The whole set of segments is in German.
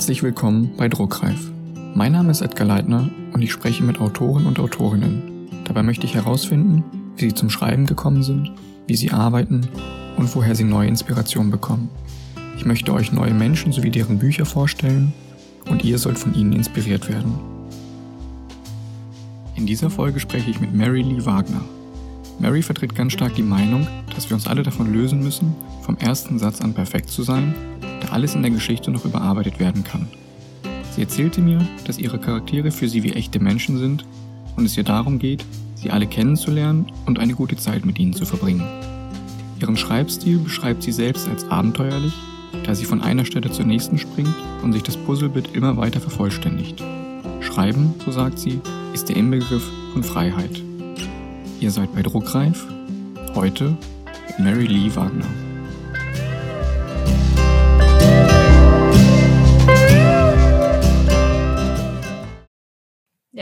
Herzlich willkommen bei Druckreif. Mein Name ist Edgar Leitner und ich spreche mit Autoren und Autorinnen. Dabei möchte ich herausfinden, wie sie zum Schreiben gekommen sind, wie sie arbeiten und woher sie neue Inspirationen bekommen. Ich möchte euch neue Menschen sowie deren Bücher vorstellen und ihr sollt von ihnen inspiriert werden. In dieser Folge spreche ich mit Mary Lee Wagner. Mary vertritt ganz stark die Meinung, dass wir uns alle davon lösen müssen, vom ersten Satz an perfekt zu sein, da alles in der Geschichte noch überarbeitet werden kann. Sie erzählte mir, dass ihre Charaktere für sie wie echte Menschen sind und es ihr darum geht, sie alle kennenzulernen und eine gute Zeit mit ihnen zu verbringen. Ihren Schreibstil beschreibt sie selbst als abenteuerlich, da sie von einer Stelle zur nächsten springt und sich das Puzzlebild immer weiter vervollständigt. Schreiben, so sagt sie, ist der Inbegriff von Freiheit. Ihr seid bei Druckreif. Heute mit Mary Lee Wagner.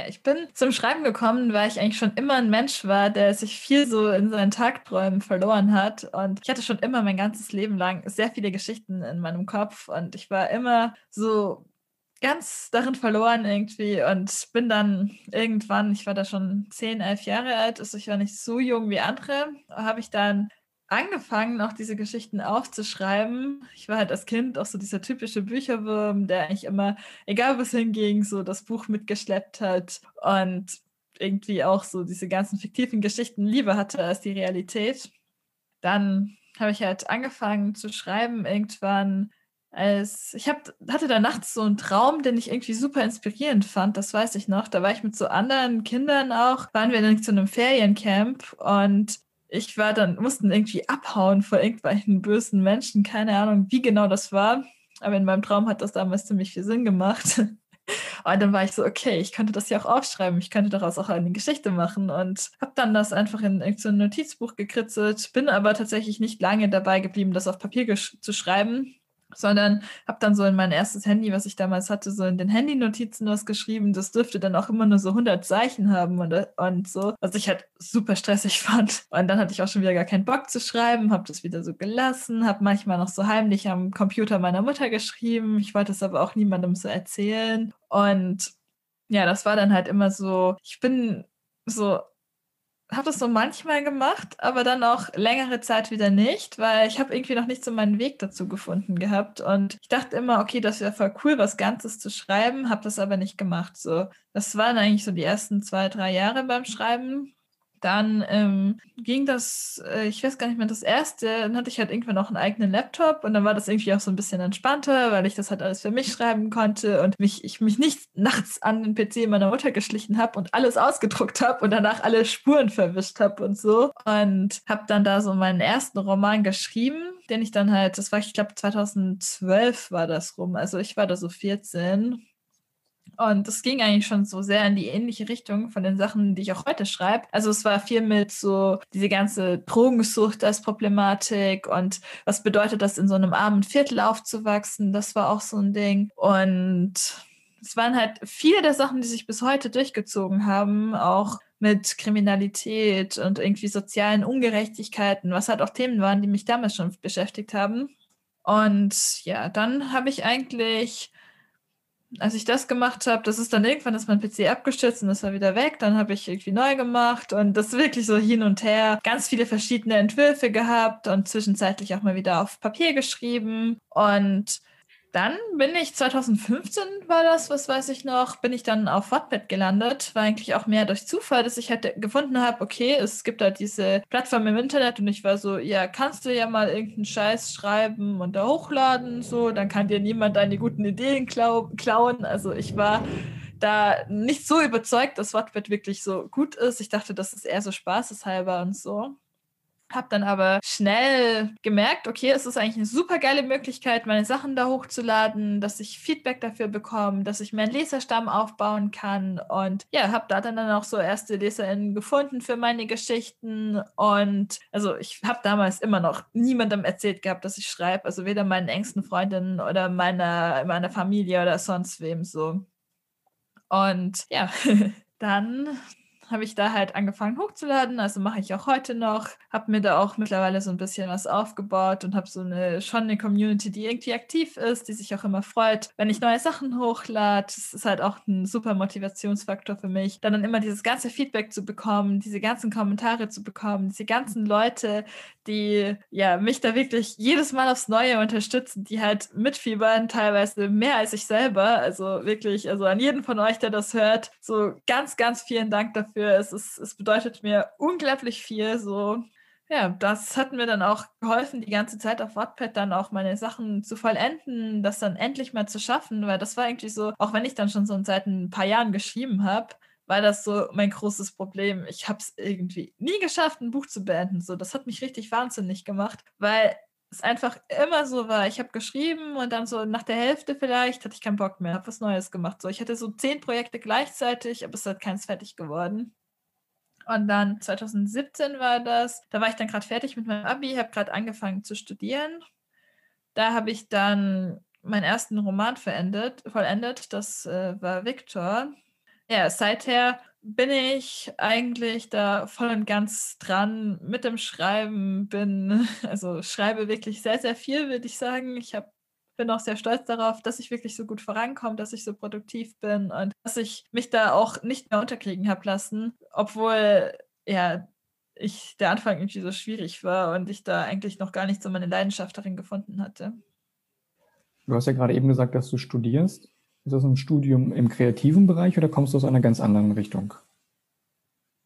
Ich bin zum Schreiben gekommen, weil ich eigentlich schon immer ein Mensch war, der sich viel so in seinen Tagträumen verloren hat. Und ich hatte schon immer mein ganzes Leben lang sehr viele Geschichten in meinem Kopf. Und ich war immer so ganz darin verloren irgendwie und bin dann irgendwann, ich war da schon 10, 11 Jahre alt, also ich war nicht so jung wie andere, habe ich dann angefangen, auch diese Geschichten aufzuschreiben. Ich war halt als Kind auch so dieser typische Bücherwurm, der eigentlich immer, egal wo es hinging, so das Buch mitgeschleppt hat und irgendwie auch so diese ganzen fiktiven Geschichten lieber hatte als die Realität. Dann habe ich halt angefangen zu schreiben irgendwann als ich hab, hatte da nachts so einen Traum, den ich irgendwie super inspirierend fand, das weiß ich noch. Da war ich mit so anderen Kindern auch, waren wir in so einem Feriencamp und ich war dann, mussten irgendwie abhauen vor irgendwelchen bösen Menschen, keine Ahnung, wie genau das war. Aber in meinem Traum hat das damals ziemlich viel Sinn gemacht. Und dann war ich so, okay, ich könnte das ja auch aufschreiben, ich könnte daraus auch eine Geschichte machen. Und habe dann das einfach in irgendein Notizbuch gekritzelt, bin aber tatsächlich nicht lange dabei geblieben, das auf Papier zu schreiben, sondern habe dann so in mein erstes Handy, was ich damals hatte, so in den Handy-Notizen was geschrieben. Das dürfte dann auch immer nur so 100 Zeichen haben und, und so, was ich halt super stressig fand. Und dann hatte ich auch schon wieder gar keinen Bock zu schreiben, habe das wieder so gelassen, habe manchmal noch so heimlich am Computer meiner Mutter geschrieben. Ich wollte es aber auch niemandem so erzählen. Und ja, das war dann halt immer so, ich bin so habe das so manchmal gemacht, aber dann auch längere Zeit wieder nicht, weil ich habe irgendwie noch nicht so meinen Weg dazu gefunden gehabt. Und ich dachte immer, okay, das wäre voll cool, was Ganzes zu schreiben, habe das aber nicht gemacht. So, das waren eigentlich so die ersten zwei, drei Jahre beim Schreiben. Dann ähm, ging das, äh, ich weiß gar nicht mehr, das erste, dann hatte ich halt irgendwann noch einen eigenen Laptop und dann war das irgendwie auch so ein bisschen entspannter, weil ich das halt alles für mich schreiben konnte und mich, ich mich nicht nachts an den PC meiner Mutter geschlichen habe und alles ausgedruckt habe und danach alle Spuren verwischt habe und so. Und habe dann da so meinen ersten Roman geschrieben, den ich dann halt, das war, ich glaube, 2012 war das rum. Also ich war da so 14 und es ging eigentlich schon so sehr in die ähnliche Richtung von den Sachen, die ich auch heute schreibe. Also es war viel mit so diese ganze Drogensucht als Problematik und was bedeutet das, in so einem armen Viertel aufzuwachsen. Das war auch so ein Ding. Und es waren halt viele der Sachen, die sich bis heute durchgezogen haben, auch mit Kriminalität und irgendwie sozialen Ungerechtigkeiten, was halt auch Themen waren, die mich damals schon beschäftigt haben. Und ja, dann habe ich eigentlich als ich das gemacht habe, das ist dann irgendwann ist mein PC abgestürzt und das war wieder weg. Dann habe ich irgendwie neu gemacht und das wirklich so hin und her. Ganz viele verschiedene Entwürfe gehabt und zwischenzeitlich auch mal wieder auf Papier geschrieben. Und dann bin ich 2015 war das, was weiß ich noch, bin ich dann auf Wattpad gelandet. War eigentlich auch mehr durch Zufall, dass ich halt gefunden habe, okay, es gibt da diese Plattform im Internet und ich war so, ja, kannst du ja mal irgendeinen Scheiß schreiben und da hochladen, so, dann kann dir niemand deine guten Ideen klau klauen. Also ich war da nicht so überzeugt, dass Wattpad wirklich so gut ist. Ich dachte, das ist eher so spaßeshalber und so. Hab dann aber schnell gemerkt, okay, es ist eigentlich eine super geile Möglichkeit, meine Sachen da hochzuladen, dass ich Feedback dafür bekomme, dass ich meinen Leserstamm aufbauen kann. Und ja, habe da dann auch so erste LeserInnen gefunden für meine Geschichten. Und also ich habe damals immer noch niemandem erzählt gehabt, dass ich schreibe. Also weder meinen engsten Freundinnen oder meiner, meiner Familie oder sonst wem so. Und ja, dann habe ich da halt angefangen hochzuladen. Also mache ich auch heute noch. Habe mir da auch mittlerweile so ein bisschen was aufgebaut und habe so eine schon eine Community, die irgendwie aktiv ist, die sich auch immer freut, wenn ich neue Sachen hochlade. Das ist halt auch ein super Motivationsfaktor für mich, dann, dann immer dieses ganze Feedback zu bekommen, diese ganzen Kommentare zu bekommen, diese ganzen Leute, die ja mich da wirklich jedes Mal aufs Neue unterstützen, die halt mitfiebern, teilweise mehr als ich selber. Also wirklich, also an jeden von euch, der das hört, so ganz, ganz vielen Dank dafür. Es, ist, es bedeutet mir unglaublich viel. So, ja, das hat mir dann auch geholfen, die ganze Zeit auf Wattpad dann auch meine Sachen zu vollenden, das dann endlich mal zu schaffen, weil das war irgendwie so, auch wenn ich dann schon so seit ein paar Jahren geschrieben habe, war das so mein großes Problem. Ich habe es irgendwie nie geschafft, ein Buch zu beenden. So, das hat mich richtig wahnsinnig gemacht, weil es einfach immer so war. Ich habe geschrieben und dann so nach der Hälfte vielleicht hatte ich keinen Bock mehr, habe was Neues gemacht. So, ich hatte so zehn Projekte gleichzeitig, aber es hat keins fertig geworden. Und dann 2017 war das, da war ich dann gerade fertig mit meinem Abi, habe gerade angefangen zu studieren. Da habe ich dann meinen ersten Roman verendet, vollendet. Das äh, war Victor. Ja, seither bin ich eigentlich da voll und ganz dran mit dem Schreiben, bin, also schreibe wirklich sehr, sehr viel, würde ich sagen. Ich hab, bin auch sehr stolz darauf, dass ich wirklich so gut vorankomme, dass ich so produktiv bin und dass ich mich da auch nicht mehr unterkriegen habe lassen, obwohl ja ich der Anfang irgendwie so schwierig war und ich da eigentlich noch gar nicht so meine Leidenschaft darin gefunden hatte. Du hast ja gerade eben gesagt, dass du studierst. Ist das ein Studium im kreativen Bereich oder kommst du aus einer ganz anderen Richtung?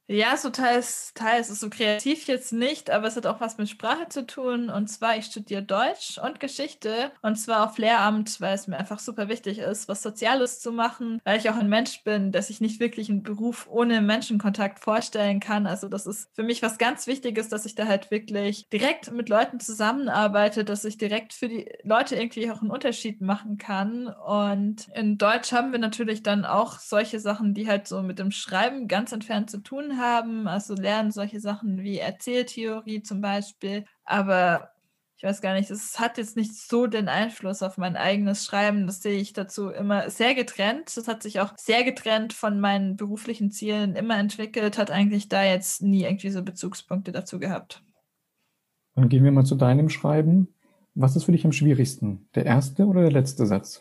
Ja, so teils, teils ist so kreativ jetzt nicht, aber es hat auch was mit Sprache zu tun. Und zwar, ich studiere Deutsch und Geschichte und zwar auf Lehramt, weil es mir einfach super wichtig ist, was Soziales zu machen, weil ich auch ein Mensch bin, dass ich nicht wirklich einen Beruf ohne Menschenkontakt vorstellen kann. Also das ist für mich was ganz Wichtiges, dass ich da halt wirklich direkt mit Leuten zusammenarbeite, dass ich direkt für die Leute irgendwie auch einen Unterschied machen kann. Und in Deutsch haben wir natürlich dann auch solche Sachen, die halt so mit dem Schreiben ganz entfernt zu tun haben, also lernen solche Sachen wie Erzähltheorie zum Beispiel, aber ich weiß gar nicht, es hat jetzt nicht so den Einfluss auf mein eigenes Schreiben. Das sehe ich dazu immer sehr getrennt. Das hat sich auch sehr getrennt von meinen beruflichen Zielen immer entwickelt, hat eigentlich da jetzt nie irgendwie so Bezugspunkte dazu gehabt. Dann gehen wir mal zu deinem Schreiben. Was ist für dich am schwierigsten? Der erste oder der letzte Satz?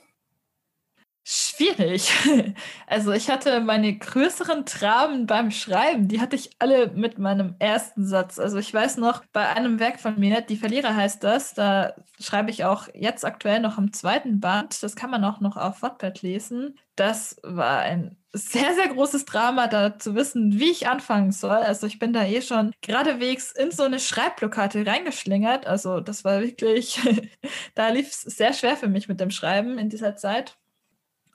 Schwierig. Also ich hatte meine größeren Traben beim Schreiben, die hatte ich alle mit meinem ersten Satz. Also ich weiß noch, bei einem Werk von mir, Die Verlierer heißt das, da schreibe ich auch jetzt aktuell noch im zweiten Band. Das kann man auch noch auf Wattpad lesen. Das war ein sehr, sehr großes Drama, da zu wissen, wie ich anfangen soll. Also ich bin da eh schon geradewegs in so eine Schreibblockade reingeschlingert. Also das war wirklich, da lief es sehr schwer für mich mit dem Schreiben in dieser Zeit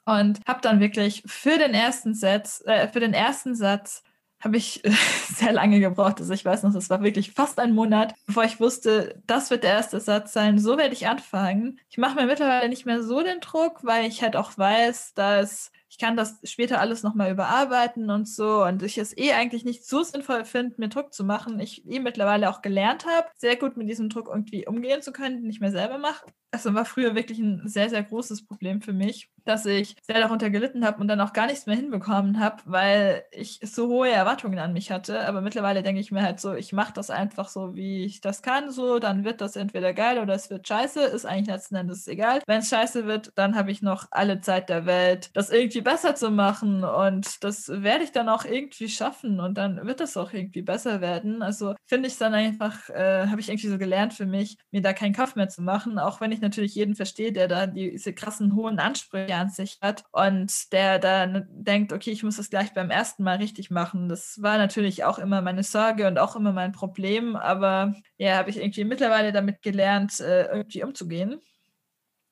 und habe dann wirklich für den ersten Satz, äh, für den ersten Satz habe ich sehr lange gebraucht. Also ich weiß noch, es war wirklich fast ein Monat, bevor ich wusste, das wird der erste Satz sein. So werde ich anfangen. Ich mache mir mittlerweile nicht mehr so den Druck, weil ich halt auch weiß, dass ich kann das später alles nochmal überarbeiten und so. Und ich es eh eigentlich nicht so sinnvoll finde, mir Druck zu machen. Ich eh mittlerweile auch gelernt habe, sehr gut mit diesem Druck irgendwie umgehen zu können, den ich mir selber mache. Also war früher wirklich ein sehr, sehr großes Problem für mich, dass ich sehr darunter gelitten habe und dann auch gar nichts mehr hinbekommen habe, weil ich so hohe Erwartungen an mich hatte. Aber mittlerweile denke ich mir halt so, ich mache das einfach so, wie ich das kann, so, dann wird das entweder geil oder es wird scheiße, ist eigentlich letzten Endes egal. Wenn es scheiße wird, dann habe ich noch alle Zeit der Welt, das irgendwie besser zu machen und das werde ich dann auch irgendwie schaffen und dann wird das auch irgendwie besser werden. Also finde ich es dann einfach, äh, habe ich irgendwie so gelernt für mich, mir da keinen Kopf mehr zu machen, auch wenn ich natürlich jeden verstehe, der da diese krassen hohen Ansprüche an sich hat und der dann denkt, okay, ich muss das gleich beim ersten Mal richtig machen. Das war natürlich auch immer meine Sorge und auch immer mein Problem, aber ja, habe ich irgendwie mittlerweile damit gelernt, äh, irgendwie umzugehen.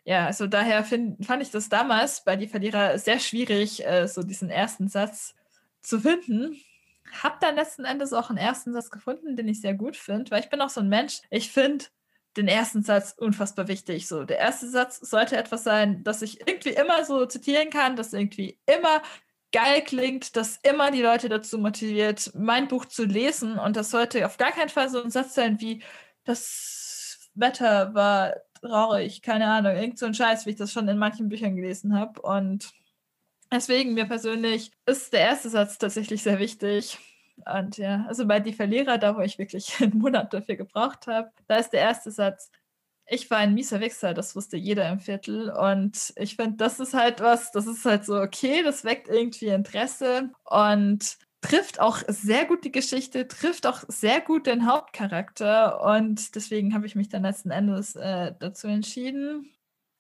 Ja, also daher find, fand ich das damals bei Die Verlierer sehr schwierig, äh, so diesen ersten Satz zu finden. Hab dann letzten Endes auch einen ersten Satz gefunden, den ich sehr gut finde, weil ich bin auch so ein Mensch. Ich finde den ersten Satz unfassbar wichtig. So, der erste Satz sollte etwas sein, das ich irgendwie immer so zitieren kann, das irgendwie immer geil klingt, das immer die Leute dazu motiviert, mein Buch zu lesen. Und das sollte auf gar keinen Fall so ein Satz sein wie das Wetter war traurig, keine Ahnung, irgend so ein Scheiß, wie ich das schon in manchen Büchern gelesen habe. Und Deswegen mir persönlich ist der erste Satz tatsächlich sehr wichtig. Und ja, also bei Die Verlierer, da wo ich wirklich einen Monat dafür gebraucht habe, da ist der erste Satz, ich war ein mieser Wichser, das wusste jeder im Viertel. Und ich finde, das ist halt was, das ist halt so, okay, das weckt irgendwie Interesse und trifft auch sehr gut die Geschichte, trifft auch sehr gut den Hauptcharakter. Und deswegen habe ich mich dann letzten Endes äh, dazu entschieden.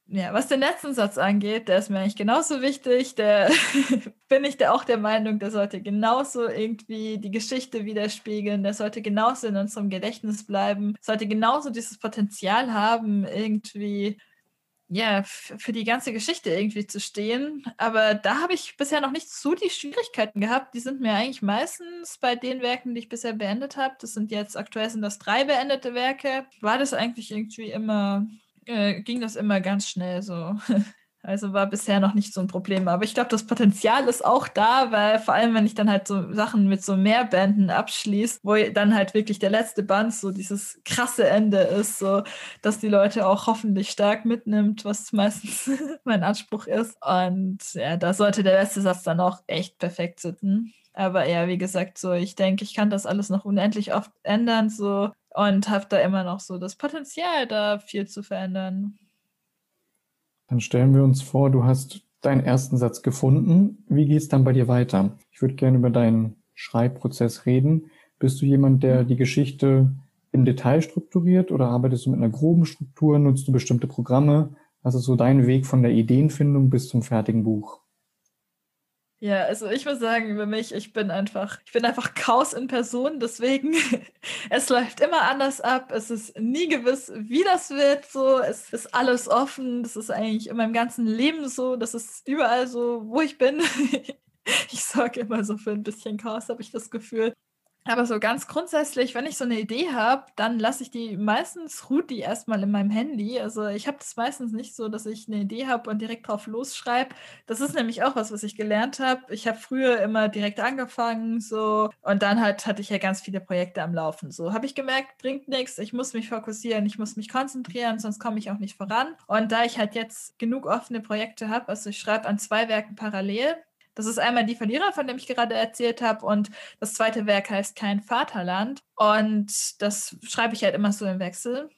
Ja, was den letzten Satz angeht, der ist mir eigentlich genauso wichtig. Der bin ich da auch der Meinung, der sollte genauso irgendwie die Geschichte widerspiegeln, der sollte genauso in unserem Gedächtnis bleiben, sollte genauso dieses Potenzial haben, irgendwie ja, für die ganze Geschichte irgendwie zu stehen. Aber da habe ich bisher noch nicht so die Schwierigkeiten gehabt. Die sind mir eigentlich meistens bei den Werken, die ich bisher beendet habe, das sind jetzt aktuell sind das drei beendete Werke, war das eigentlich irgendwie immer äh, ging das immer ganz schnell so. Also war bisher noch nicht so ein Problem. Aber ich glaube, das Potenzial ist auch da, weil vor allem, wenn ich dann halt so Sachen mit so mehr Bänden abschließe, wo dann halt wirklich der letzte Band so dieses krasse Ende ist, so dass die Leute auch hoffentlich stark mitnimmt, was meistens mein Anspruch ist. Und ja, da sollte der letzte Satz dann auch echt perfekt sitzen. Aber ja, wie gesagt, so ich denke, ich kann das alles noch unendlich oft ändern, so und habe da immer noch so das Potenzial, da viel zu verändern. Dann stellen wir uns vor, du hast deinen ersten Satz gefunden. Wie geht es dann bei dir weiter? Ich würde gerne über deinen Schreibprozess reden. Bist du jemand, der die Geschichte im Detail strukturiert oder arbeitest du mit einer groben Struktur? Nutzt du bestimmte Programme? Was ist so dein Weg von der Ideenfindung bis zum fertigen Buch? Ja, also ich muss sagen, über mich, ich bin einfach, ich bin einfach Chaos in Person, deswegen es läuft immer anders ab. Es ist nie gewiss, wie das wird. So, es ist alles offen. Das ist eigentlich in meinem ganzen Leben so. Das ist überall so, wo ich bin. ich sorge immer so für ein bisschen Chaos, habe ich das Gefühl. Aber so ganz grundsätzlich, wenn ich so eine Idee habe, dann lasse ich die meistens ruht die erstmal in meinem Handy. Also ich habe das meistens nicht so, dass ich eine Idee habe und direkt drauf losschreibe. Das ist nämlich auch was, was ich gelernt habe. Ich habe früher immer direkt angefangen, so und dann halt hatte ich ja ganz viele Projekte am Laufen. So habe ich gemerkt, bringt nichts. Ich muss mich fokussieren, ich muss mich konzentrieren, sonst komme ich auch nicht voran. Und da ich halt jetzt genug offene Projekte habe, also ich schreibe an zwei Werken parallel, das ist einmal die Verlierer, von dem ich gerade erzählt habe. Und das zweite Werk heißt Kein Vaterland. Und das schreibe ich halt immer so im Wechsel.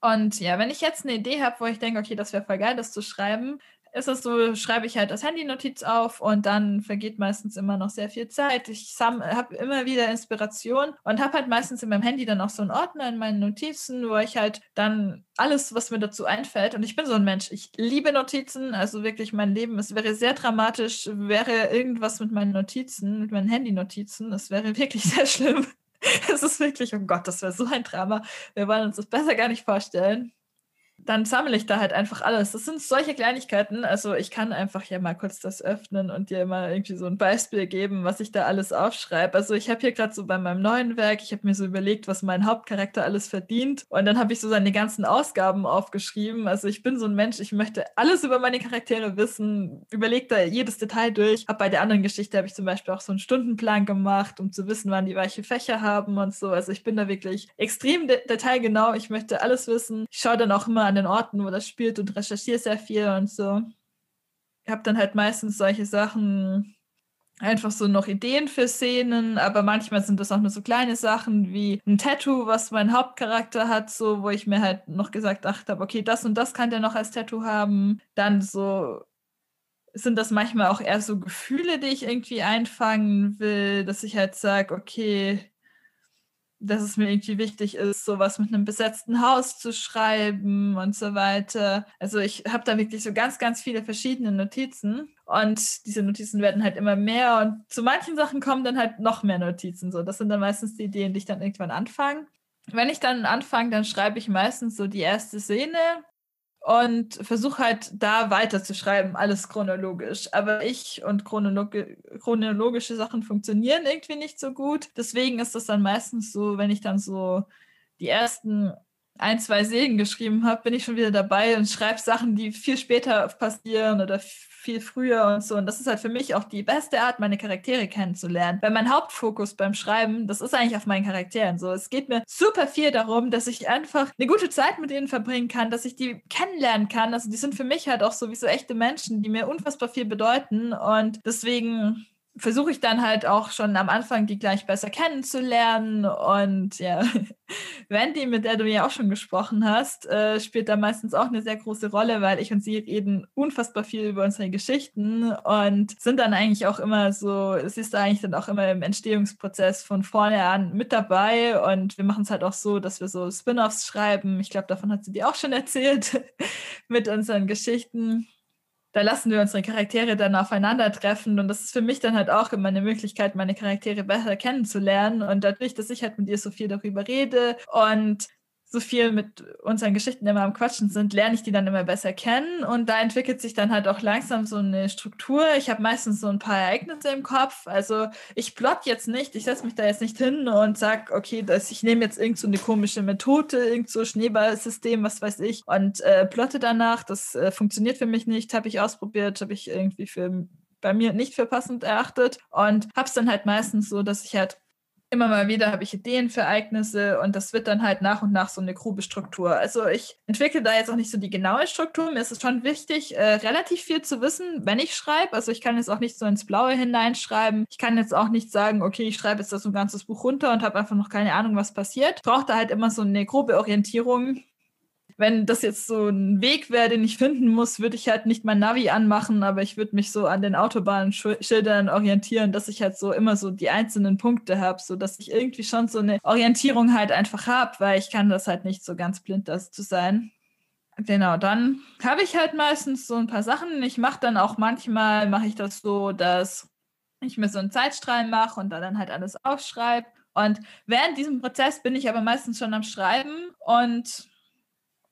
Und ja, wenn ich jetzt eine Idee habe, wo ich denke, okay, das wäre voll geil, das zu schreiben, ist es so, schreibe ich halt das Handy-Notiz auf und dann vergeht meistens immer noch sehr viel Zeit. Ich habe immer wieder Inspiration und habe halt meistens in meinem Handy dann auch so einen Ordner in meinen Notizen, wo ich halt dann alles, was mir dazu einfällt, und ich bin so ein Mensch, ich liebe Notizen, also wirklich mein Leben, es wäre sehr dramatisch, wäre irgendwas mit meinen Notizen, mit meinen Handy-Notizen, es wäre wirklich sehr schlimm. Es ist wirklich, oh Gott, das wäre so ein Drama. Wir wollen uns das besser gar nicht vorstellen dann sammle ich da halt einfach alles. Das sind solche Kleinigkeiten. Also ich kann einfach ja mal kurz das öffnen und dir mal irgendwie so ein Beispiel geben, was ich da alles aufschreibe. Also ich habe hier gerade so bei meinem neuen Werk, ich habe mir so überlegt, was mein Hauptcharakter alles verdient. Und dann habe ich so seine ganzen Ausgaben aufgeschrieben. Also ich bin so ein Mensch, ich möchte alles über meine Charaktere wissen, überlege da jedes Detail durch. Hab bei der anderen Geschichte habe ich zum Beispiel auch so einen Stundenplan gemacht, um zu wissen, wann die weiche Fächer haben und so. Also ich bin da wirklich extrem de detailgenau. Ich möchte alles wissen. Ich schaue dann auch immer an den Orten, wo das spielt und recherchiere sehr viel und so. Ich habe dann halt meistens solche Sachen, einfach so noch Ideen für Szenen, aber manchmal sind das auch nur so kleine Sachen wie ein Tattoo, was mein Hauptcharakter hat, so wo ich mir halt noch gesagt habe, okay, das und das kann der noch als Tattoo haben. Dann so sind das manchmal auch eher so Gefühle, die ich irgendwie einfangen will, dass ich halt sage, okay, dass es mir irgendwie wichtig ist, sowas mit einem besetzten Haus zu schreiben und so weiter. Also ich habe da wirklich so ganz, ganz viele verschiedene Notizen und diese Notizen werden halt immer mehr und zu manchen Sachen kommen dann halt noch mehr Notizen. So, das sind dann meistens die Ideen, die ich dann irgendwann anfange. Wenn ich dann anfange, dann schreibe ich meistens so die erste Szene und versuche halt da weiter zu schreiben, alles chronologisch. Aber ich und chronolog chronologische Sachen funktionieren irgendwie nicht so gut. Deswegen ist das dann meistens so, wenn ich dann so die ersten ein, zwei Sägen geschrieben habe, bin ich schon wieder dabei und schreibe Sachen, die viel später passieren oder viel früher und so. Und das ist halt für mich auch die beste Art, meine Charaktere kennenzulernen. Weil mein Hauptfokus beim Schreiben, das ist eigentlich auf meinen Charakteren so. Es geht mir super viel darum, dass ich einfach eine gute Zeit mit ihnen verbringen kann, dass ich die kennenlernen kann. Also die sind für mich halt auch sowieso echte Menschen, die mir unfassbar viel bedeuten. Und deswegen versuche ich dann halt auch schon am Anfang die gleich besser kennenzulernen. Und ja, Wendy, mit der du ja auch schon gesprochen hast, äh, spielt da meistens auch eine sehr große Rolle, weil ich und sie reden unfassbar viel über unsere Geschichten und sind dann eigentlich auch immer so, sie ist eigentlich dann auch immer im Entstehungsprozess von vorne an mit dabei. Und wir machen es halt auch so, dass wir so Spin-offs schreiben. Ich glaube, davon hat sie dir auch schon erzählt mit unseren Geschichten da lassen wir unsere Charaktere dann aufeinandertreffen. Und das ist für mich dann halt auch immer eine Möglichkeit, meine Charaktere besser kennenzulernen. Und dadurch, dass ich halt mit ihr so viel darüber rede und so viel mit unseren Geschichten immer am Quatschen sind, lerne ich die dann immer besser kennen. Und da entwickelt sich dann halt auch langsam so eine Struktur. Ich habe meistens so ein paar Ereignisse im Kopf. Also ich plot jetzt nicht, ich setze mich da jetzt nicht hin und sage, okay, dass ich nehme jetzt irgend so eine komische Methode, irgend so Schneeballsystem, was weiß ich, und äh, plotte danach. Das äh, funktioniert für mich nicht, habe ich ausprobiert, habe ich irgendwie für bei mir nicht für passend erachtet und habe es dann halt meistens so, dass ich halt immer mal wieder habe ich Ideen für Ereignisse und das wird dann halt nach und nach so eine grobe Struktur. Also ich entwickle da jetzt auch nicht so die genaue Struktur. Mir ist es schon wichtig, äh, relativ viel zu wissen, wenn ich schreibe. Also ich kann jetzt auch nicht so ins Blaue hineinschreiben. Ich kann jetzt auch nicht sagen, okay, ich schreibe jetzt das so ein ganzes Buch runter und habe einfach noch keine Ahnung, was passiert. Ich brauche da halt immer so eine grobe Orientierung, wenn das jetzt so ein Weg wäre, den ich finden muss, würde ich halt nicht mein Navi anmachen, aber ich würde mich so an den Autobahnschildern orientieren, dass ich halt so immer so die einzelnen Punkte habe, so dass ich irgendwie schon so eine Orientierung halt einfach habe, weil ich kann das halt nicht so ganz blind das zu sein. Genau, dann habe ich halt meistens so ein paar Sachen. Ich mache dann auch manchmal, mache ich das so, dass ich mir so einen Zeitstrahl mache und da dann halt alles aufschreibe. Und während diesem Prozess bin ich aber meistens schon am Schreiben und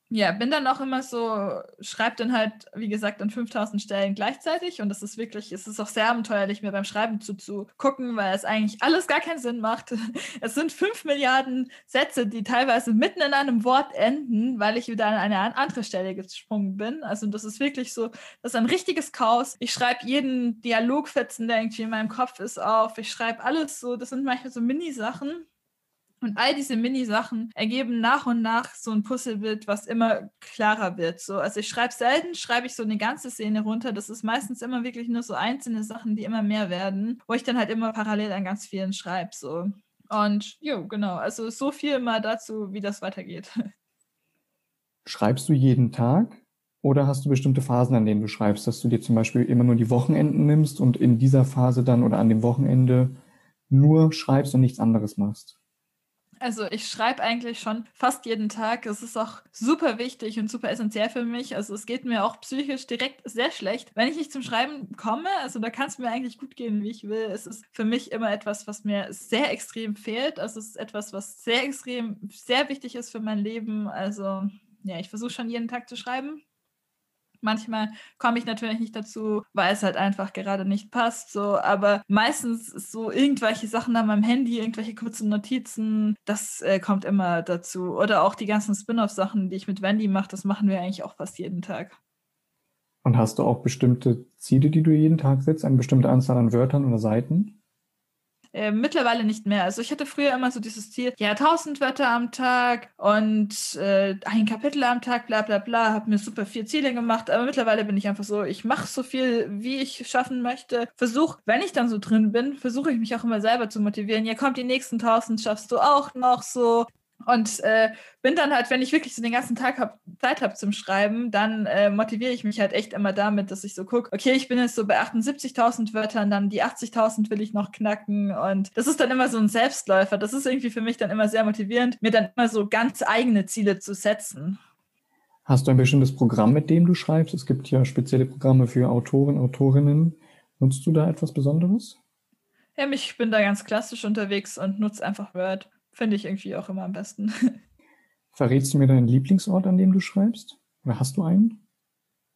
ja, bin dann auch immer so, schreibe dann halt, wie gesagt, an 5000 Stellen gleichzeitig und das ist wirklich, es ist auch sehr abenteuerlich, mir beim Schreiben zuzugucken, weil es eigentlich alles gar keinen Sinn macht. Es sind 5 Milliarden Sätze, die teilweise mitten in einem Wort enden, weil ich wieder an eine andere Stelle gesprungen bin. Also das ist wirklich so, das ist ein richtiges Chaos. Ich schreibe jeden Dialogfetzen, der irgendwie in meinem Kopf ist, auf. Ich schreibe alles so, das sind manchmal so Mini-Sachen und all diese Mini-Sachen ergeben nach und nach so ein Puzzlebild, was immer klarer wird. So, also ich schreibe selten, schreibe ich so eine ganze Szene runter. Das ist meistens immer wirklich nur so einzelne Sachen, die immer mehr werden, wo ich dann halt immer parallel an ganz vielen schreibe. So. Und jo, genau. Also so viel mal dazu, wie das weitergeht. Schreibst du jeden Tag? Oder hast du bestimmte Phasen, an denen du schreibst, dass du dir zum Beispiel immer nur die Wochenenden nimmst und in dieser Phase dann oder an dem Wochenende nur schreibst und nichts anderes machst? Also ich schreibe eigentlich schon fast jeden Tag. Es ist auch super wichtig und super essentiell für mich. Also es geht mir auch psychisch direkt sehr schlecht, wenn ich nicht zum Schreiben komme. Also da kann es mir eigentlich gut gehen, wie ich will. Es ist für mich immer etwas, was mir sehr extrem fehlt. Also es ist etwas, was sehr extrem, sehr wichtig ist für mein Leben. Also ja, ich versuche schon jeden Tag zu schreiben. Manchmal komme ich natürlich nicht dazu, weil es halt einfach gerade nicht passt. So, aber meistens so irgendwelche Sachen an meinem Handy, irgendwelche kurzen Notizen, das äh, kommt immer dazu. Oder auch die ganzen Spin-off-Sachen, die ich mit Wendy mache, das machen wir eigentlich auch fast jeden Tag. Und hast du auch bestimmte Ziele, die du jeden Tag setzt, eine bestimmte Anzahl an Wörtern oder Seiten? Äh, mittlerweile nicht mehr. Also ich hatte früher immer so dieses Ziel, ja, 1000 Wörter am Tag und äh, ein Kapitel am Tag, bla bla bla, habe mir super viel Ziele gemacht, aber mittlerweile bin ich einfach so, ich mache so viel, wie ich schaffen möchte. Versuch, wenn ich dann so drin bin, versuche ich mich auch immer selber zu motivieren. Ja, kommt die nächsten 1000, schaffst du auch noch so. Und äh, bin dann halt, wenn ich wirklich so den ganzen Tag hab, Zeit habe zum Schreiben, dann äh, motiviere ich mich halt echt immer damit, dass ich so gucke, okay, ich bin jetzt so bei 78.000 Wörtern, dann die 80.000 will ich noch knacken. Und das ist dann immer so ein Selbstläufer. Das ist irgendwie für mich dann immer sehr motivierend, mir dann immer so ganz eigene Ziele zu setzen. Hast du ein bestimmtes Programm, mit dem du schreibst? Es gibt ja spezielle Programme für Autoren, Autorinnen. Nutzt du da etwas Besonderes? Ja, ich bin da ganz klassisch unterwegs und nutze einfach Word. Finde ich irgendwie auch immer am besten. Verrätst du mir deinen Lieblingsort, an dem du schreibst? Oder hast du einen?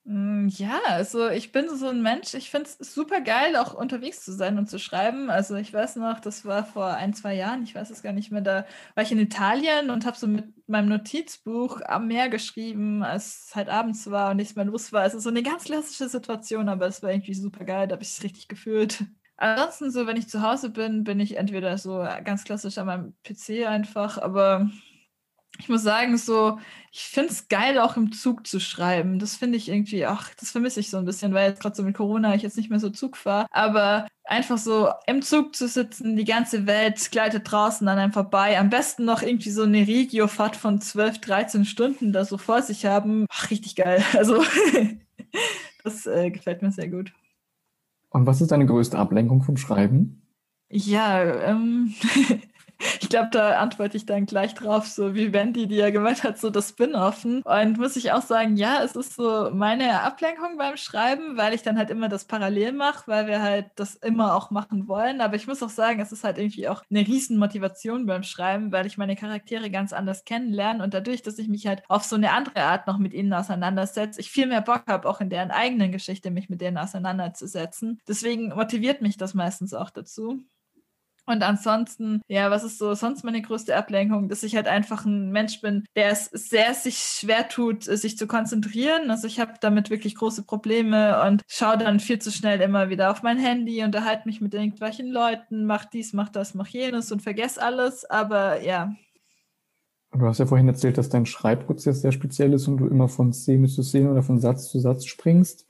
Mm, ja, also ich bin so ein Mensch, ich finde es super geil, auch unterwegs zu sein und zu schreiben. Also ich weiß noch, das war vor ein, zwei Jahren, ich weiß es gar nicht mehr, da war ich in Italien und habe so mit meinem Notizbuch am Meer geschrieben, als es halt abends war und nichts mehr los war. Also so eine ganz klassische Situation, aber es war irgendwie super geil, da habe ich es richtig gefühlt. Ansonsten so, wenn ich zu Hause bin, bin ich entweder so ganz klassisch an meinem PC einfach, aber ich muss sagen, so, ich finde es geil, auch im Zug zu schreiben. Das finde ich irgendwie, ach, das vermisse ich so ein bisschen, weil jetzt gerade so mit Corona ich jetzt nicht mehr so Zug fahre. Aber einfach so im Zug zu sitzen, die ganze Welt gleitet draußen an einem vorbei. Am besten noch irgendwie so eine Regiofahrt von 12, 13 Stunden da so vor sich haben. Ach, richtig geil. Also, das äh, gefällt mir sehr gut. Und was ist deine größte Ablenkung vom Schreiben? Ja, ähm, ich glaube, da antworte ich dann gleich drauf, so wie Wendy, die ja gemeint hat, so das Spin-Offen. Und muss ich auch sagen, ja, es ist so meine Ablenkung beim Schreiben, weil ich dann halt immer das parallel mache, weil wir halt das immer auch machen wollen. Aber ich muss auch sagen, es ist halt irgendwie auch eine riesen Motivation beim Schreiben, weil ich meine Charaktere ganz anders kennenlerne und dadurch, dass ich mich halt auf so eine andere Art noch mit ihnen auseinandersetze, ich viel mehr Bock habe, auch in deren eigenen Geschichte mich mit denen auseinanderzusetzen. Deswegen motiviert mich das meistens auch dazu. Und ansonsten, ja, was ist so sonst meine größte Ablenkung, dass ich halt einfach ein Mensch bin, der es sehr sich schwer tut, sich zu konzentrieren. Also ich habe damit wirklich große Probleme und schaue dann viel zu schnell immer wieder auf mein Handy, unterhalte mich mit irgendwelchen Leuten, mach dies, mach das, mach jenes und vergesse alles. Aber ja. Du hast ja vorhin erzählt, dass dein Schreibprozess sehr speziell ist und du immer von Szene zu Szene oder von Satz zu Satz springst.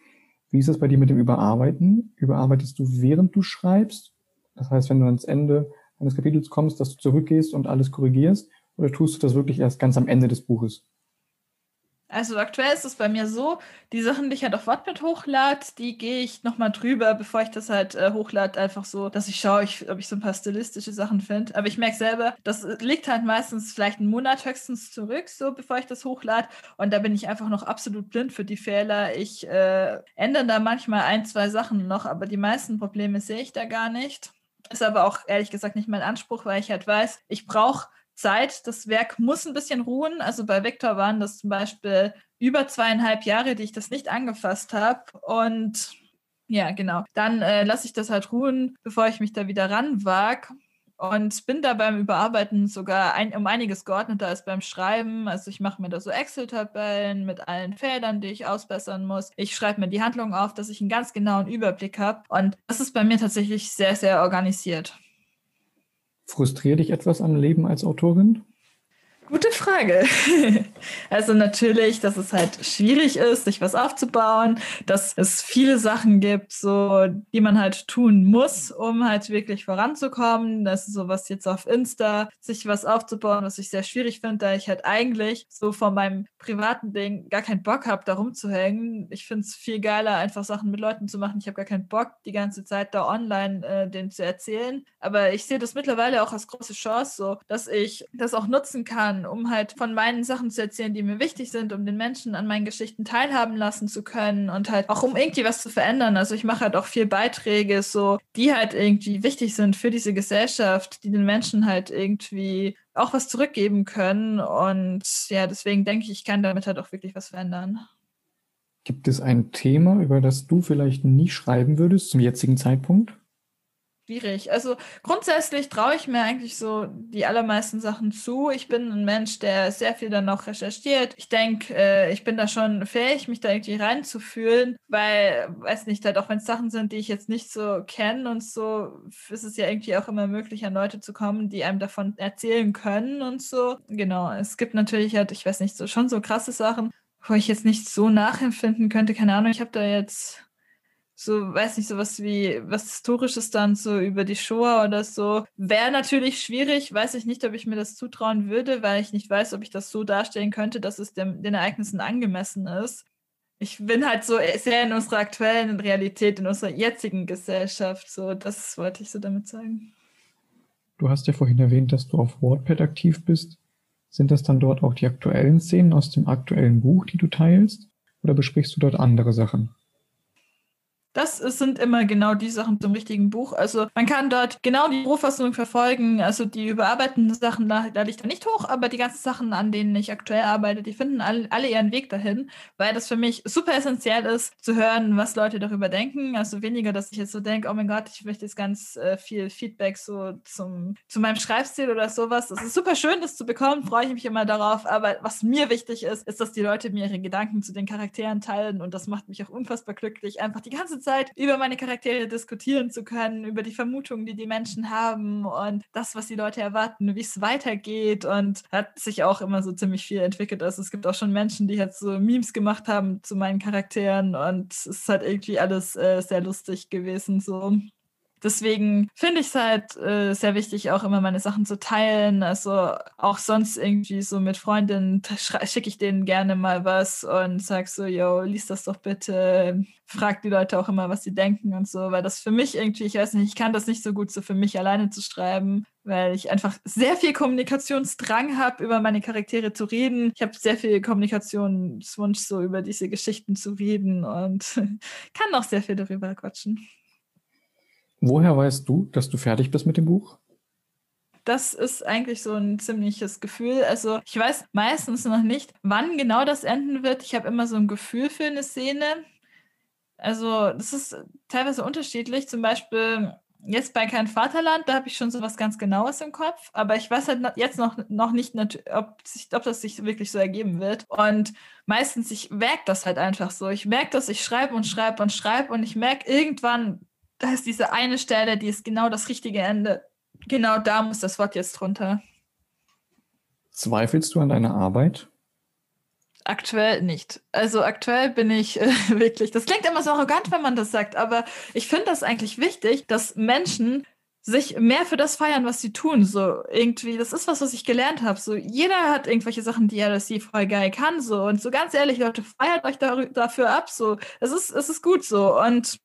Wie ist es bei dir mit dem Überarbeiten? Überarbeitest du während du schreibst das heißt, wenn du ans Ende eines Kapitels kommst, dass du zurückgehst und alles korrigierst, oder tust du das wirklich erst ganz am Ende des Buches? Also aktuell ist es bei mir so, die Sachen, die ich halt auf Wattpad hochlade, die gehe ich nochmal drüber, bevor ich das halt äh, hochlade, einfach so, dass ich schaue, ich, ob ich so ein paar stilistische Sachen finde. Aber ich merke selber, das liegt halt meistens vielleicht einen Monat höchstens zurück, so bevor ich das hochlade. Und da bin ich einfach noch absolut blind für die Fehler. Ich äh, ändere da manchmal ein, zwei Sachen noch, aber die meisten Probleme sehe ich da gar nicht. Ist aber auch ehrlich gesagt nicht mein Anspruch, weil ich halt weiß, ich brauche Zeit. Das Werk muss ein bisschen ruhen. Also bei Vector waren das zum Beispiel über zweieinhalb Jahre, die ich das nicht angefasst habe. Und ja, genau. Dann äh, lasse ich das halt ruhen, bevor ich mich da wieder ranwage und bin da beim Überarbeiten sogar ein, um einiges geordneter als beim Schreiben. Also ich mache mir da so Excel-Tabellen mit allen Feldern, die ich ausbessern muss. Ich schreibe mir die Handlung auf, dass ich einen ganz genauen Überblick habe. Und das ist bei mir tatsächlich sehr, sehr organisiert. Frustriert dich etwas am Leben als Autorin? Frage. Also natürlich, dass es halt schwierig ist, sich was aufzubauen, dass es viele Sachen gibt, so die man halt tun muss, um halt wirklich voranzukommen. Das ist sowas jetzt auf Insta, sich was aufzubauen, was ich sehr schwierig finde, da ich halt eigentlich so von meinem privaten Ding gar keinen Bock habe, da rumzuhängen. Ich finde es viel geiler, einfach Sachen mit Leuten zu machen. Ich habe gar keinen Bock, die ganze Zeit da online äh, denen zu erzählen. Aber ich sehe das mittlerweile auch als große Chance, so dass ich das auch nutzen kann um halt von meinen Sachen zu erzählen, die mir wichtig sind, um den Menschen an meinen Geschichten teilhaben lassen zu können und halt auch um irgendwie was zu verändern. Also ich mache halt auch viel Beiträge, so die halt irgendwie wichtig sind für diese Gesellschaft, die den Menschen halt irgendwie auch was zurückgeben können. Und ja, deswegen denke ich, ich kann damit halt auch wirklich was verändern. Gibt es ein Thema, über das du vielleicht nie schreiben würdest zum jetzigen Zeitpunkt? Schwierig. Also grundsätzlich traue ich mir eigentlich so die allermeisten Sachen zu. Ich bin ein Mensch, der sehr viel dann noch recherchiert. Ich denke, äh, ich bin da schon fähig, mich da irgendwie reinzufühlen, weil, weiß nicht, halt auch wenn es Sachen sind, die ich jetzt nicht so kenne und so, ist es ja irgendwie auch immer möglich, an Leute zu kommen, die einem davon erzählen können und so. Genau, es gibt natürlich halt, ich weiß nicht, so schon so krasse Sachen, wo ich jetzt nicht so nachempfinden könnte. Keine Ahnung, ich habe da jetzt so, weiß nicht, sowas wie was Historisches dann so über die Shoah oder so. Wäre natürlich schwierig, weiß ich nicht, ob ich mir das zutrauen würde, weil ich nicht weiß, ob ich das so darstellen könnte, dass es dem, den Ereignissen angemessen ist. Ich bin halt so sehr in unserer aktuellen Realität, in unserer jetzigen Gesellschaft. So, das wollte ich so damit sagen. Du hast ja vorhin erwähnt, dass du auf WordPad aktiv bist. Sind das dann dort auch die aktuellen Szenen aus dem aktuellen Buch, die du teilst? Oder besprichst du dort andere Sachen? Das sind immer genau die Sachen zum richtigen Buch. Also man kann dort genau die Buchfassung verfolgen. Also die überarbeitenden Sachen, da, da liegt er nicht hoch, aber die ganzen Sachen, an denen ich aktuell arbeite, die finden alle, alle ihren Weg dahin, weil das für mich super essentiell ist, zu hören, was Leute darüber denken. Also weniger, dass ich jetzt so denke, oh mein Gott, ich möchte jetzt ganz äh, viel Feedback so zum, zu meinem Schreibstil oder sowas. Es ist super schön, das zu bekommen, freue ich mich immer darauf. Aber was mir wichtig ist, ist, dass die Leute mir ihre Gedanken zu den Charakteren teilen und das macht mich auch unfassbar glücklich, einfach die ganze Zeit über meine Charaktere diskutieren zu können, über die Vermutungen, die die Menschen haben und das, was die Leute erwarten, wie es weitergeht und hat sich auch immer so ziemlich viel entwickelt. Also es gibt auch schon Menschen, die jetzt so Memes gemacht haben zu meinen Charakteren und es ist halt irgendwie alles äh, sehr lustig gewesen so. Deswegen finde ich es halt äh, sehr wichtig, auch immer meine Sachen zu teilen. Also auch sonst irgendwie so mit Freundinnen schicke ich denen gerne mal was und sag so, yo, lies das doch bitte. Frag die Leute auch immer, was sie denken und so, weil das für mich irgendwie, ich weiß nicht, ich kann das nicht so gut so für mich alleine zu schreiben, weil ich einfach sehr viel Kommunikationsdrang habe, über meine Charaktere zu reden. Ich habe sehr viel Kommunikationswunsch, so über diese Geschichten zu reden und kann auch sehr viel darüber quatschen. Woher weißt du, dass du fertig bist mit dem Buch? Das ist eigentlich so ein ziemliches Gefühl. Also ich weiß meistens noch nicht, wann genau das enden wird. Ich habe immer so ein Gefühl für eine Szene. Also das ist teilweise unterschiedlich. Zum Beispiel jetzt bei Kein Vaterland, da habe ich schon so was ganz Genaues im Kopf. Aber ich weiß halt jetzt noch, noch nicht, ob, sich, ob das sich wirklich so ergeben wird. Und meistens, ich merke das halt einfach so. Ich merke dass ich schreibe und schreibe und schreibe und ich merke irgendwann, da ist diese eine Stelle, die ist genau das richtige Ende. Genau da muss das Wort jetzt drunter. Zweifelst du an deiner Arbeit? Aktuell nicht. Also aktuell bin ich äh, wirklich, das klingt immer so arrogant, wenn man das sagt, aber ich finde das eigentlich wichtig, dass Menschen sich mehr für das feiern, was sie tun. So irgendwie, das ist was, was ich gelernt habe. So jeder hat irgendwelche Sachen, die er das sie voll geil kann. So und so ganz ehrlich, Leute, feiert euch dafür ab. So es ist es ist gut so und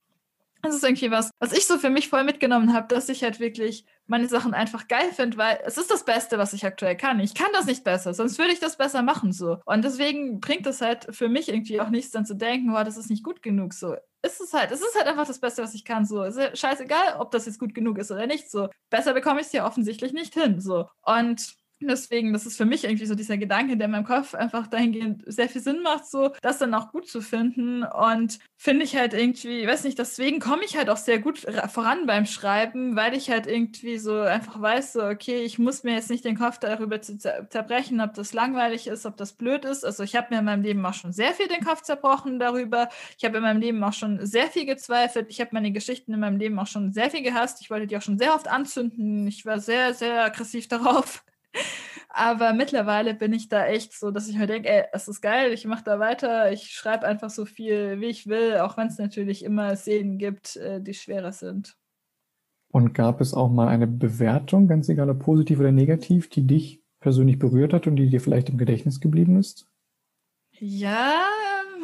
das ist irgendwie was, was ich so für mich voll mitgenommen habe, dass ich halt wirklich meine Sachen einfach geil finde, weil es ist das Beste, was ich aktuell kann. Ich kann das nicht besser, sonst würde ich das besser machen so. Und deswegen bringt es halt für mich irgendwie auch nichts, dann zu denken, oh, das ist nicht gut genug so. Ist es halt, es ist halt einfach das Beste, was ich kann so. Ist scheißegal, ob das jetzt gut genug ist oder nicht so. Besser bekomme ich es ja offensichtlich nicht hin so. Und Deswegen, das ist für mich irgendwie so dieser Gedanke, der in meinem Kopf einfach dahingehend sehr viel Sinn macht, so das dann auch gut zu finden. Und finde ich halt irgendwie, weiß nicht, deswegen komme ich halt auch sehr gut voran beim Schreiben, weil ich halt irgendwie so einfach weiß, so, okay, ich muss mir jetzt nicht den Kopf darüber zerbrechen, ob das langweilig ist, ob das blöd ist. Also ich habe mir in meinem Leben auch schon sehr viel den Kopf zerbrochen darüber. Ich habe in meinem Leben auch schon sehr viel gezweifelt. Ich habe meine Geschichten in meinem Leben auch schon sehr viel gehasst. Ich wollte die auch schon sehr oft anzünden. Ich war sehr, sehr aggressiv darauf. Aber mittlerweile bin ich da echt so, dass ich mir denke, ey, es ist geil, ich mache da weiter, ich schreibe einfach so viel, wie ich will, auch wenn es natürlich immer Szenen gibt, äh, die schwerer sind. Und gab es auch mal eine Bewertung, ganz egal ob positiv oder negativ, die dich persönlich berührt hat und die dir vielleicht im Gedächtnis geblieben ist? Ja,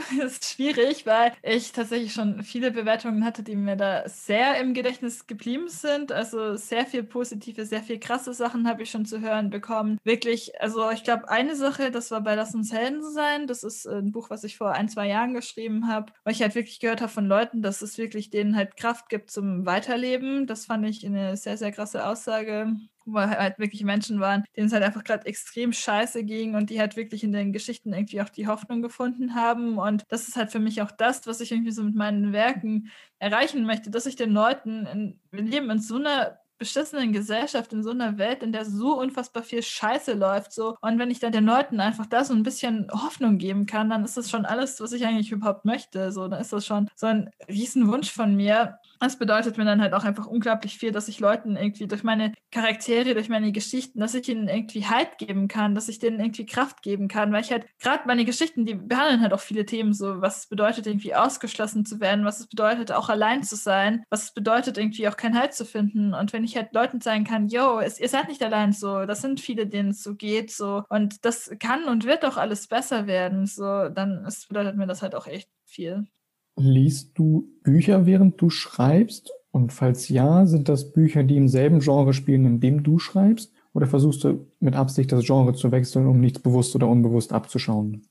ist schwierig, weil ich tatsächlich schon viele Bewertungen hatte, die mir da sehr im Gedächtnis geblieben sind. Also sehr viel positive, sehr viel krasse Sachen habe ich schon zu hören bekommen. Wirklich, also ich glaube, eine Sache, das war bei Lass uns Helden sein. Das ist ein Buch, was ich vor ein, zwei Jahren geschrieben habe, weil ich halt wirklich gehört habe von Leuten, dass es wirklich denen halt Kraft gibt zum Weiterleben. Das fand ich eine sehr, sehr krasse Aussage wo halt wirklich Menschen waren, denen es halt einfach gerade extrem scheiße ging und die halt wirklich in den Geschichten irgendwie auch die Hoffnung gefunden haben. Und das ist halt für mich auch das, was ich irgendwie so mit meinen Werken erreichen möchte, dass ich den Leuten, in, wir leben in so einer beschissenen Gesellschaft, in so einer Welt, in der so unfassbar viel Scheiße läuft, so. Und wenn ich dann den Leuten einfach da so ein bisschen Hoffnung geben kann, dann ist das schon alles, was ich eigentlich überhaupt möchte. So, dann ist das schon so ein Riesenwunsch von mir, das bedeutet mir dann halt auch einfach unglaublich viel, dass ich Leuten irgendwie durch meine Charaktere, durch meine Geschichten, dass ich ihnen irgendwie Halt geben kann, dass ich denen irgendwie Kraft geben kann, weil ich halt gerade meine Geschichten, die behandeln halt auch viele Themen, so was es bedeutet, irgendwie ausgeschlossen zu werden, was es bedeutet, auch allein zu sein, was es bedeutet, irgendwie auch keinen Halt zu finden. Und wenn ich halt Leuten sagen kann, yo, es, ihr seid nicht allein so, das sind viele, denen es so geht, so und das kann und wird doch alles besser werden, so, dann ist, bedeutet mir das halt auch echt viel. Liest du Bücher, während du schreibst? Und falls ja, sind das Bücher, die im selben Genre spielen, in dem du schreibst? Oder versuchst du mit Absicht das Genre zu wechseln, um nichts bewusst oder unbewusst abzuschauen?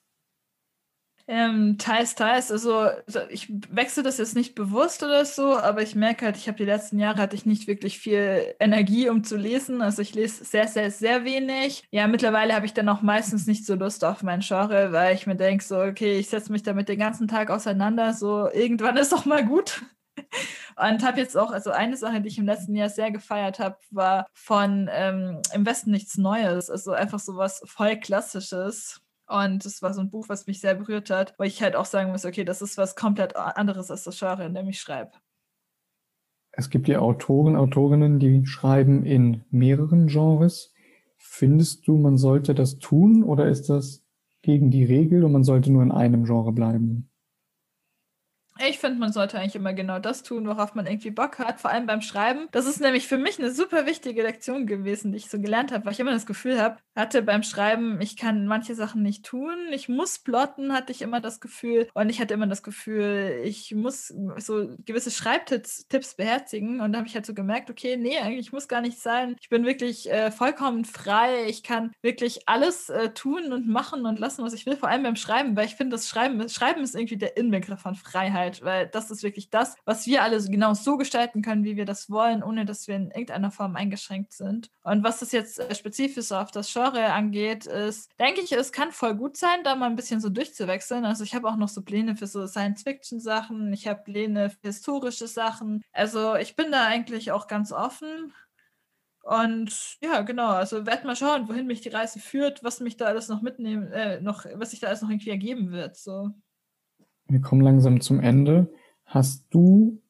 Ähm, teils, teils. Also ich wechsle das jetzt nicht bewusst oder so, aber ich merke halt, ich habe die letzten Jahre hatte ich nicht wirklich viel Energie, um zu lesen. Also ich lese sehr, sehr, sehr wenig. Ja, mittlerweile habe ich dann auch meistens nicht so Lust auf mein Genre, weil ich mir denke, so, okay, ich setze mich damit den ganzen Tag auseinander, so irgendwann ist doch mal gut. Und habe jetzt auch, also eine Sache, die ich im letzten Jahr sehr gefeiert habe, war von ähm, Im Westen nichts Neues. Also einfach so was voll Klassisches. Und das war so ein Buch, was mich sehr berührt hat, wo ich halt auch sagen muss, okay, das ist was komplett anderes als das Genre, in dem ich schreibe. Es gibt ja Autoren, Autorinnen, die schreiben in mehreren Genres. Findest du, man sollte das tun oder ist das gegen die Regel und man sollte nur in einem Genre bleiben? Ich finde, man sollte eigentlich immer genau das tun, worauf man irgendwie Bock hat, vor allem beim Schreiben. Das ist nämlich für mich eine super wichtige Lektion gewesen, die ich so gelernt habe, weil ich immer das Gefühl habe, hatte beim Schreiben, ich kann manche Sachen nicht tun. Ich muss plotten, hatte ich immer das Gefühl. Und ich hatte immer das Gefühl, ich muss so gewisse Schreibtipps Tipps beherzigen. Und da habe ich halt so gemerkt, okay, nee, eigentlich muss gar nicht sein. Ich bin wirklich äh, vollkommen frei. Ich kann wirklich alles äh, tun und machen und lassen, was ich will, vor allem beim Schreiben, weil ich finde, das Schreiben, Schreiben ist irgendwie der Inbegriff von Freiheit. Arbeit, weil das ist wirklich das, was wir alle genau so gestalten können, wie wir das wollen, ohne dass wir in irgendeiner Form eingeschränkt sind. Und was das jetzt äh, spezifisch auf das Genre angeht, ist, denke ich, es kann voll gut sein, da mal ein bisschen so durchzuwechseln. Also ich habe auch noch so Pläne für so Science-Fiction-Sachen, ich habe Pläne für historische Sachen. Also ich bin da eigentlich auch ganz offen. Und ja, genau, also werd mal schauen, wohin mich die Reise führt, was mich da alles noch mitnehmen, äh, noch, was sich da alles noch irgendwie ergeben wird. So wir kommen langsam zum Ende. Hast du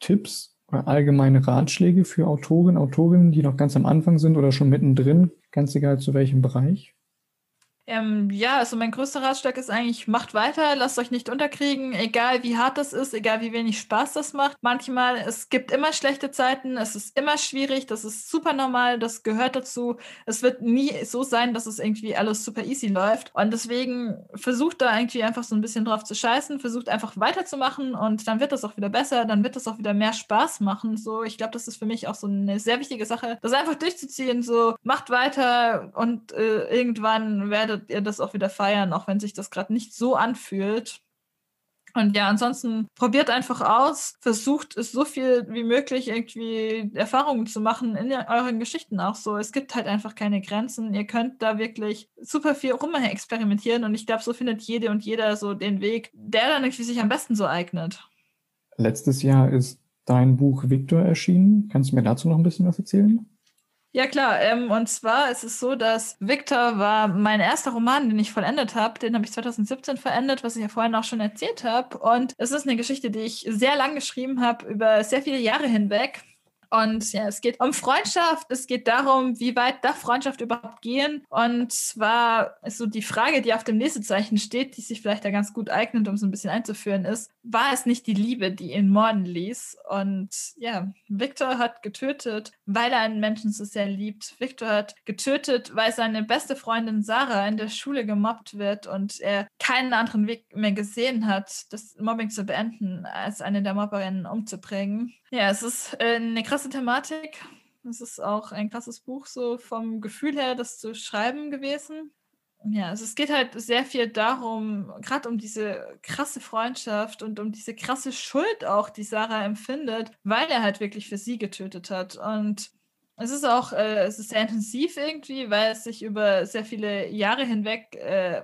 Tipps oder allgemeine Ratschläge für Autoren, Autorinnen, die noch ganz am Anfang sind oder schon mittendrin, ganz egal zu welchem Bereich? Ähm, ja, also mein größter Ratschlag ist eigentlich, macht weiter, lasst euch nicht unterkriegen, egal wie hart das ist, egal wie wenig Spaß das macht. Manchmal, es gibt immer schlechte Zeiten, es ist immer schwierig, das ist super normal, das gehört dazu. Es wird nie so sein, dass es irgendwie alles super easy läuft. Und deswegen versucht da irgendwie einfach so ein bisschen drauf zu scheißen, versucht einfach weiterzumachen und dann wird das auch wieder besser, dann wird das auch wieder mehr Spaß machen. So, ich glaube, das ist für mich auch so eine sehr wichtige Sache, das einfach durchzuziehen, so macht weiter und äh, irgendwann werdet werdet ihr das auch wieder feiern, auch wenn sich das gerade nicht so anfühlt. Und ja, ansonsten probiert einfach aus, versucht es so viel wie möglich irgendwie Erfahrungen zu machen in euren Geschichten auch so. Es gibt halt einfach keine Grenzen. Ihr könnt da wirklich super viel rum experimentieren und ich glaube, so findet jede und jeder so den Weg, der dann irgendwie sich am besten so eignet. Letztes Jahr ist dein Buch Victor erschienen. Kannst du mir dazu noch ein bisschen was erzählen? Ja, klar. Ähm, und zwar ist es so, dass Victor war mein erster Roman, den ich vollendet habe. Den habe ich 2017 verendet, was ich ja vorhin auch schon erzählt habe. Und es ist eine Geschichte, die ich sehr lang geschrieben habe, über sehr viele Jahre hinweg. Und ja, es geht um Freundschaft, es geht darum, wie weit darf Freundschaft überhaupt gehen. Und zwar ist so die Frage, die auf dem Lesezeichen steht, die sich vielleicht da ganz gut eignet, um so ein bisschen einzuführen, ist, war es nicht die Liebe, die ihn morden ließ? Und ja, Victor hat getötet, weil er einen Menschen so sehr liebt. Victor hat getötet, weil seine beste Freundin Sarah in der Schule gemobbt wird und er keinen anderen Weg mehr gesehen hat, das Mobbing zu beenden, als eine der Mobberinnen umzubringen. Ja, es ist äh, eine krasse Thematik. Es ist auch ein krasses Buch, so vom Gefühl her, das zu schreiben gewesen. Ja, also es geht halt sehr viel darum, gerade um diese krasse Freundschaft und um diese krasse Schuld auch, die Sarah empfindet, weil er halt wirklich für sie getötet hat. Und es ist auch, äh, es ist sehr intensiv irgendwie, weil es sich über sehr viele Jahre hinweg äh,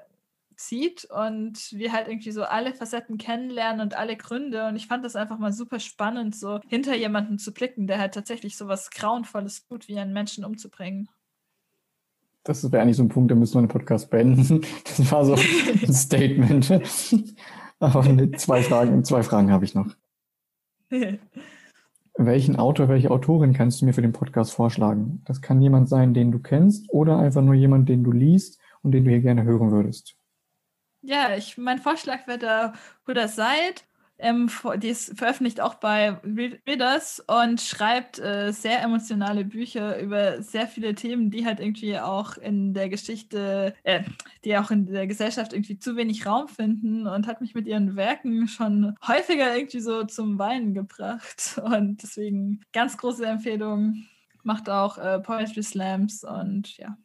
zieht und wir halt irgendwie so alle Facetten kennenlernen und alle Gründe. Und ich fand das einfach mal super spannend, so hinter jemanden zu blicken, der halt tatsächlich so was Grauenvolles tut, wie einen Menschen umzubringen. Das wäre eigentlich so ein Punkt, da müssen wir den Podcast beenden. Das war so ein Statement. Aber zwei Fragen, zwei Fragen habe ich noch. Welchen Autor, welche Autorin kannst du mir für den Podcast vorschlagen? Das kann jemand sein, den du kennst oder einfach nur jemand, den du liest und den du hier gerne hören würdest. Ja, ich, mein Vorschlag wäre da Huda Seid. Ähm, die ist veröffentlicht auch bei Readers und schreibt äh, sehr emotionale Bücher über sehr viele Themen, die halt irgendwie auch in der Geschichte, äh, die auch in der Gesellschaft irgendwie zu wenig Raum finden und hat mich mit ihren Werken schon häufiger irgendwie so zum Weinen gebracht. Und deswegen ganz große Empfehlung. Macht auch äh, Poetry Slams und ja.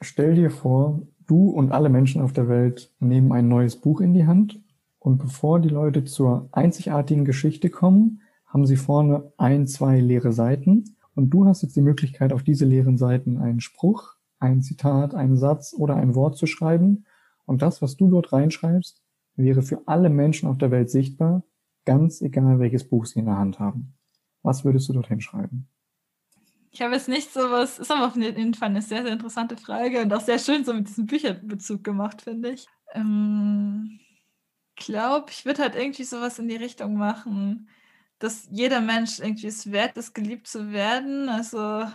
Stell dir vor, Du und alle Menschen auf der Welt nehmen ein neues Buch in die Hand und bevor die Leute zur einzigartigen Geschichte kommen, haben sie vorne ein, zwei leere Seiten und du hast jetzt die Möglichkeit, auf diese leeren Seiten einen Spruch, ein Zitat, einen Satz oder ein Wort zu schreiben und das, was du dort reinschreibst, wäre für alle Menschen auf der Welt sichtbar, ganz egal welches Buch sie in der Hand haben. Was würdest du dorthin schreiben? Ich habe jetzt nicht so was, ist aber auf jeden Fall eine sehr, sehr interessante Frage und auch sehr schön so mit diesem Bücherbezug gemacht, finde ich. Ähm, glaube, ich würde halt irgendwie sowas in die Richtung machen, dass jeder Mensch irgendwie es wert ist, geliebt zu werden. Also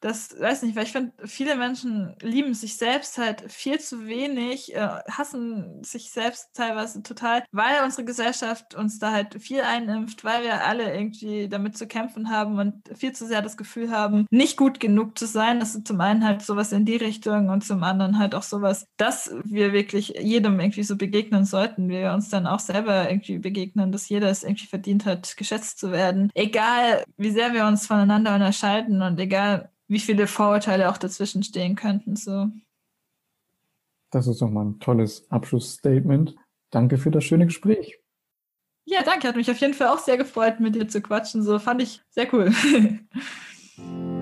das weiß nicht, weil ich finde, viele Menschen lieben sich selbst halt viel zu wenig, äh, hassen sich selbst teilweise total, weil unsere Gesellschaft uns da halt viel einimpft, weil wir alle irgendwie damit zu kämpfen haben und viel zu sehr das Gefühl haben, nicht gut genug zu sein. Das ist zum einen halt sowas in die Richtung und zum anderen halt auch sowas, dass wir wirklich jedem irgendwie so begegnen sollten, wir uns dann auch selber irgendwie begegnen, dass jeder es irgendwie verdient hat, geschätzt zu werden. Egal, wie sehr wir uns voneinander unterscheiden und egal, wie viele Vorurteile auch dazwischen stehen könnten. So. Das ist doch mal ein tolles Abschlussstatement. Danke für das schöne Gespräch. Ja, danke. Hat mich auf jeden Fall auch sehr gefreut, mit dir zu quatschen. So fand ich sehr cool.